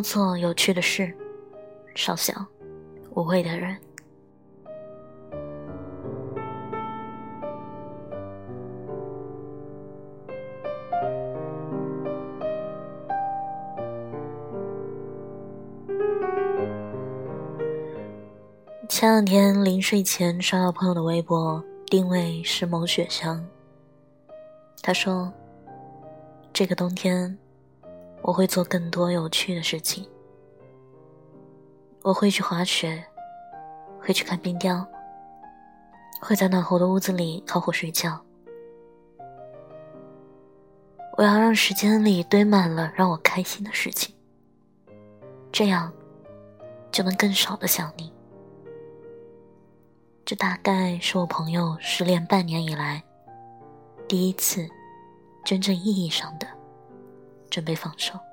做有趣的事，少想无谓的人。前两天临睡前刷到朋友的微博，定位是某雪乡。他说：“这个冬天，我会做更多有趣的事情。我会去滑雪，会去看冰雕，会在暖和的屋子里烤火睡觉。我要让时间里堆满了让我开心的事情，这样就能更少的想你。”这大概是我朋友失恋半年以来第一次真正意义上的准备放手。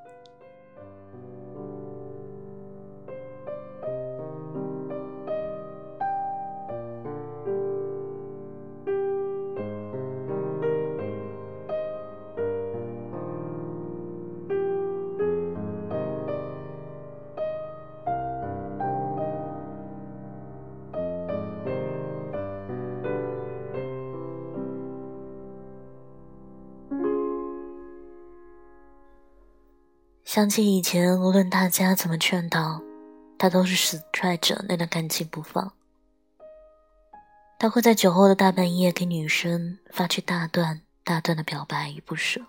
想起以前，无论大家怎么劝导，他都是死拽着那段感情不放。他会在酒后的大半夜给女生发去大段大段的表白与不舍，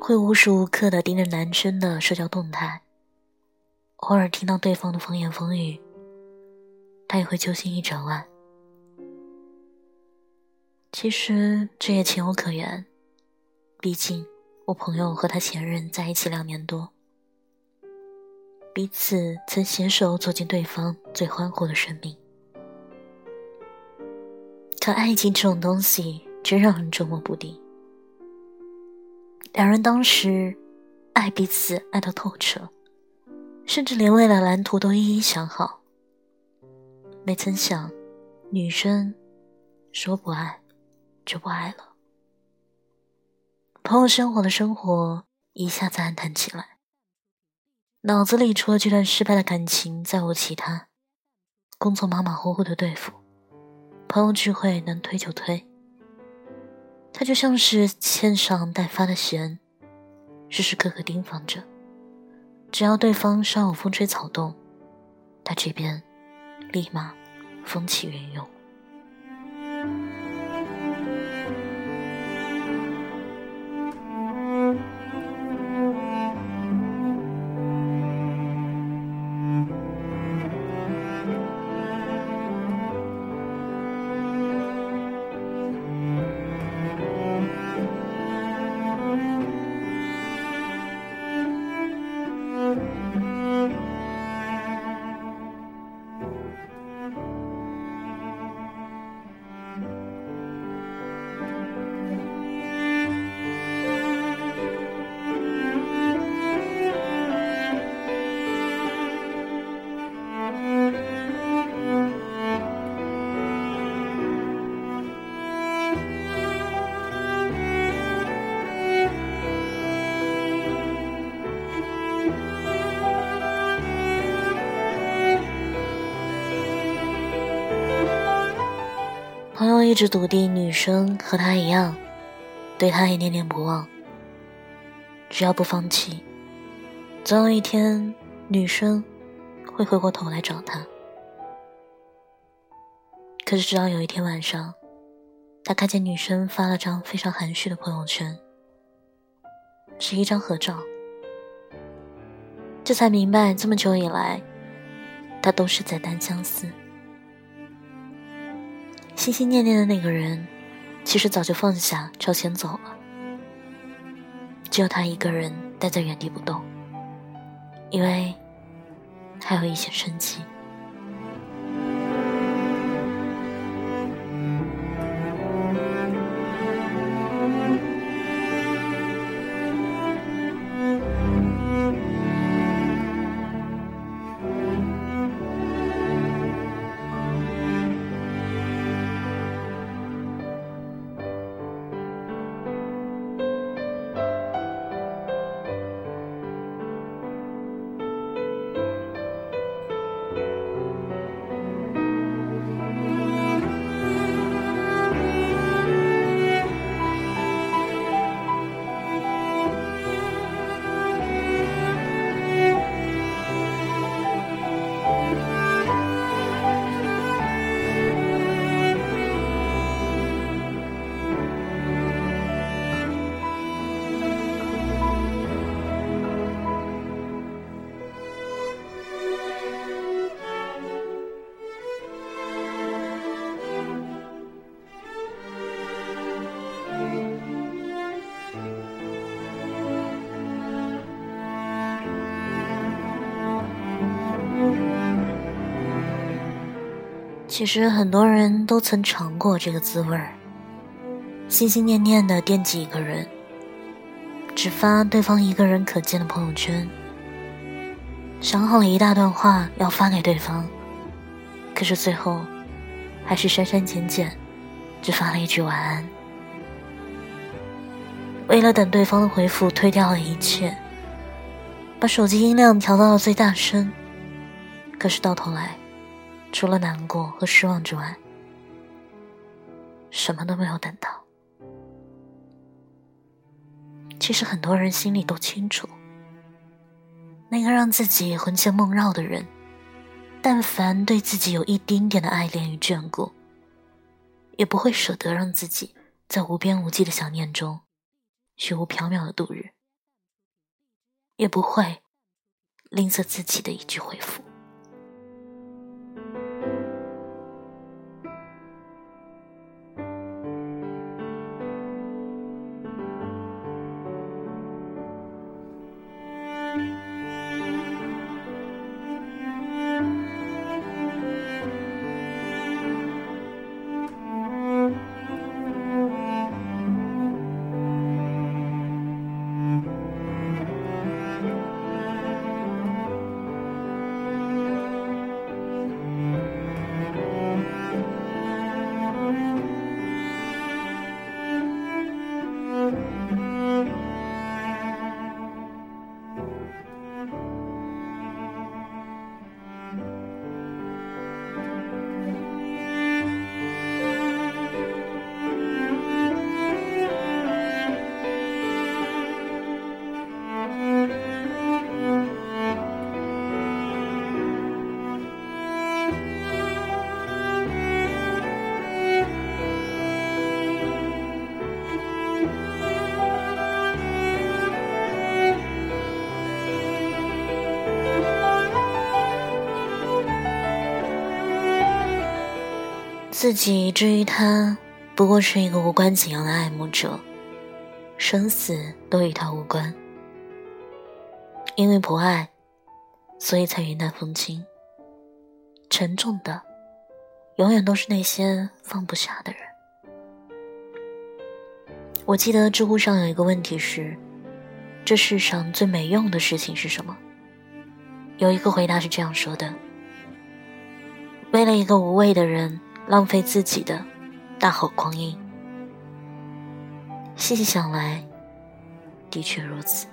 会无时无刻的盯着男生的社交动态，偶尔听到对方的风言风语，他也会揪心一整晚。其实这也情有可原，毕竟。我朋友和他前任在一起两年多，彼此曾携手走进对方最欢活的生命。可爱情这种东西真让人捉摸不定。两人当时爱彼此爱到透彻，甚至连未来蓝图都一一想好。没曾想，女生说不爱就不爱了。朋友生活的生活一下子暗淡起来，脑子里除了这段失败的感情，再无其他。工作马马虎虎的对付，朋友聚会能推就推。他就像是欠上待发的弦，时时刻刻盯防着，只要对方稍有风吹草动，他这边立马风起云涌。一直笃定女生和他一样，对他也念念不忘。只要不放弃，总有一天女生会回过头来找他。可是直到有一天晚上，他看见女生发了张非常含蓄的朋友圈，是一张合照，这才明白这么久以来，他都是在单相思。心心念念的那个人，其实早就放下，朝前走了。只有他一个人待在原地不动，因为还有一些生机。其实很多人都曾尝过这个滋味儿，心心念念的惦记一个人，只发对方一个人可见的朋友圈，想好了一大段话要发给对方，可是最后还是删删减减，只发了一句晚安。为了等对方的回复，推掉了一切，把手机音量调到了最大声。可是到头来，除了难过和失望之外，什么都没有等到。其实很多人心里都清楚，那个让自己魂牵梦绕的人，但凡对自己有一丁点的爱恋与眷顾，也不会舍得让自己在无边无际的想念中。虚无缥缈的度日，也不会吝啬自己的一句回复。自己至于他，不过是一个无关紧要的爱慕者，生死都与他无关。因为不爱，所以才云淡风轻。沉重的，永远都是那些放不下的人。我记得知乎上有一个问题是：这世上最没用的事情是什么？有一个回答是这样说的：为了一个无谓的人。浪费自己的大好光阴，细细想来，的确如此。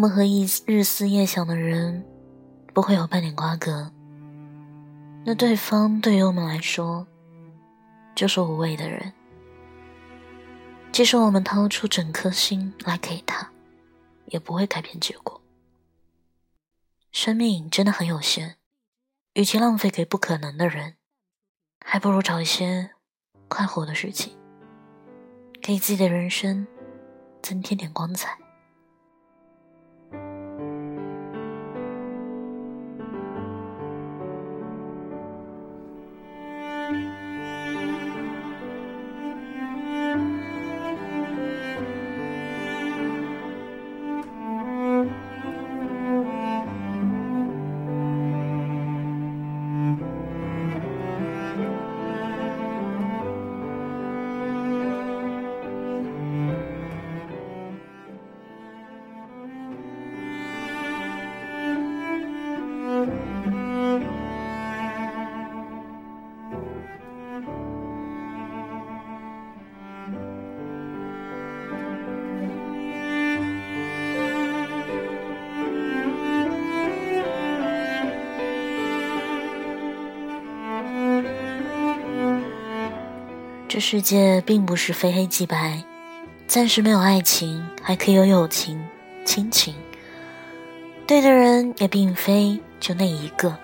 我们和一日思夜想的人不会有半点瓜葛，那对方对于我们来说就是无谓的人。即使我们掏出整颗心来给他，也不会改变结果。生命真的很有限，与其浪费给不可能的人，还不如找一些快活的事情，给自己的人生增添点光彩。世界并不是非黑即白，暂时没有爱情，还可以有友情、亲情。对的人也并非就那一个。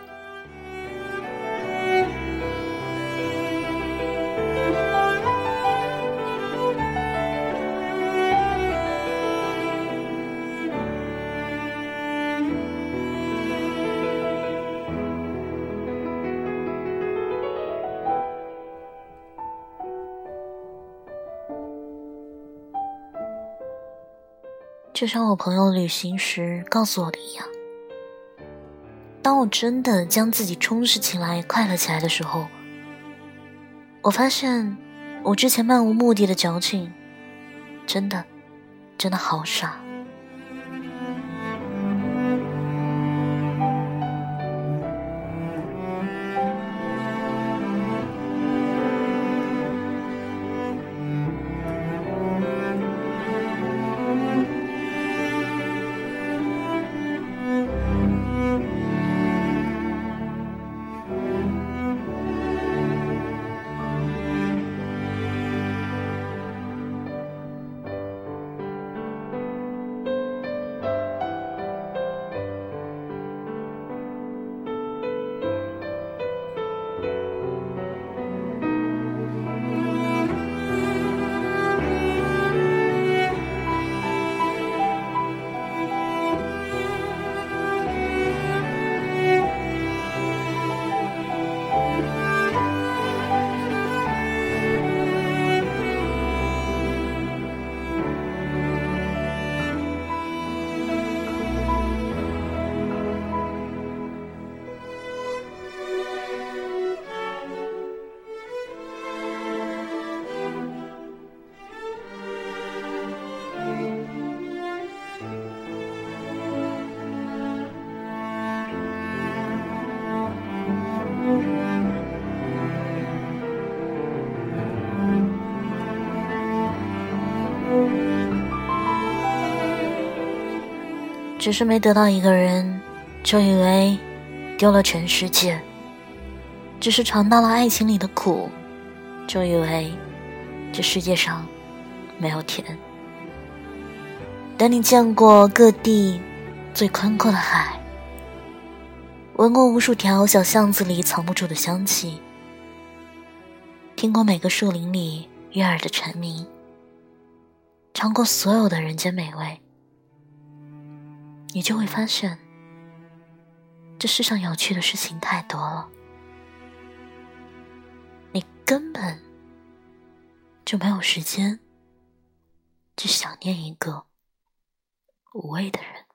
就像我朋友旅行时告诉我的一样，当我真的将自己充实起来、快乐起来的时候，我发现我之前漫无目的的矫情，真的，真的好傻。只是没得到一个人，就以为丢了全世界；只是尝到了爱情里的苦，就以为这世界上没有甜。等你见过各地最宽阔的海，闻过无数条小巷子里藏不住的香气，听过每个树林里悦耳的蝉鸣，尝过所有的人间美味。你就会发现，这世上有趣的事情太多了，你根本就没有时间去想念一个无谓的人。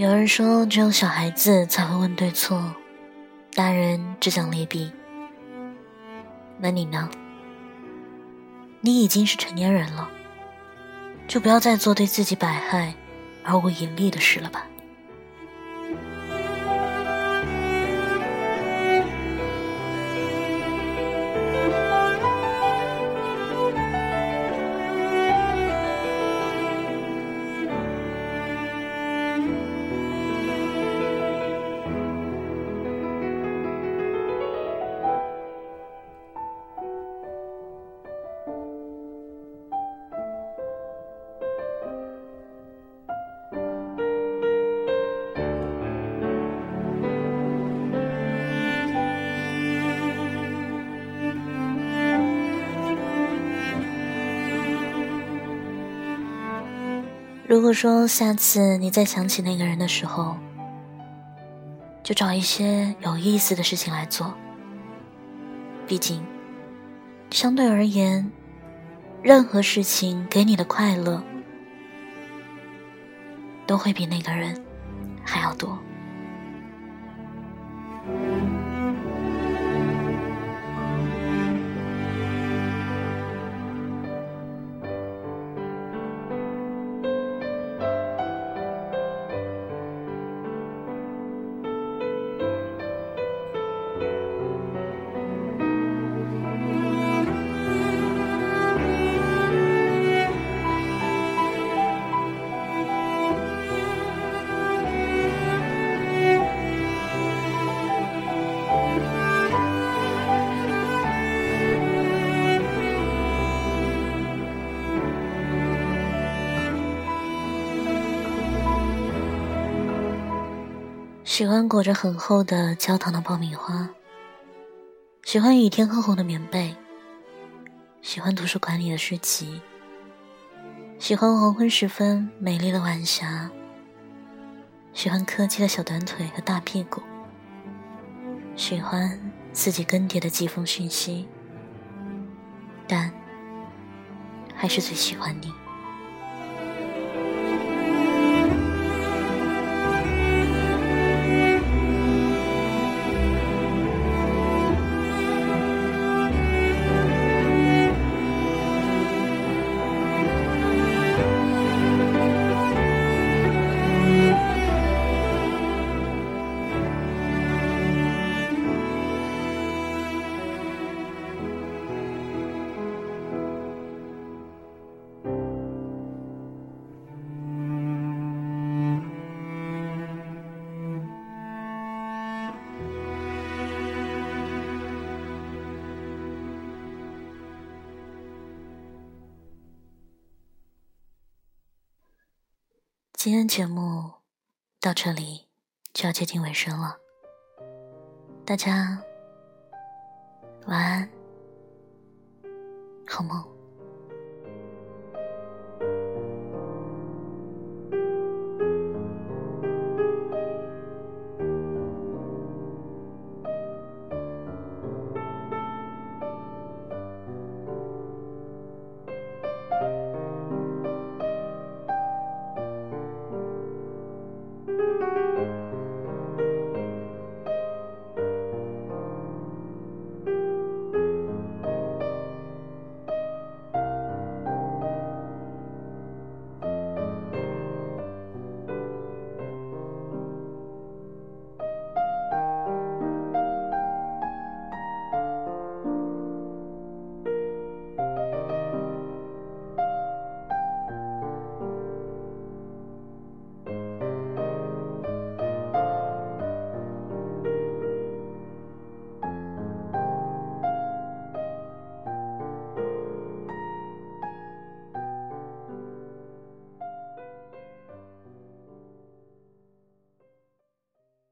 有人说，只有小孩子才会问对错，大人只讲利弊。那你呢？你已经是成年人了，就不要再做对自己百害而无一利的事了吧。如果说下次你再想起那个人的时候，就找一些有意思的事情来做。毕竟，相对而言，任何事情给你的快乐，都会比那个人还要多。喜欢裹着很厚的焦糖的爆米花，喜欢雨天厚厚的棉被，喜欢图书馆里的书籍，喜欢黄昏时分美丽的晚霞，喜欢柯基的小短腿和大屁股，喜欢自己更迭的季风讯息，但还是最喜欢你。今天节目到这里就要接近尾声了，大家晚安，好梦。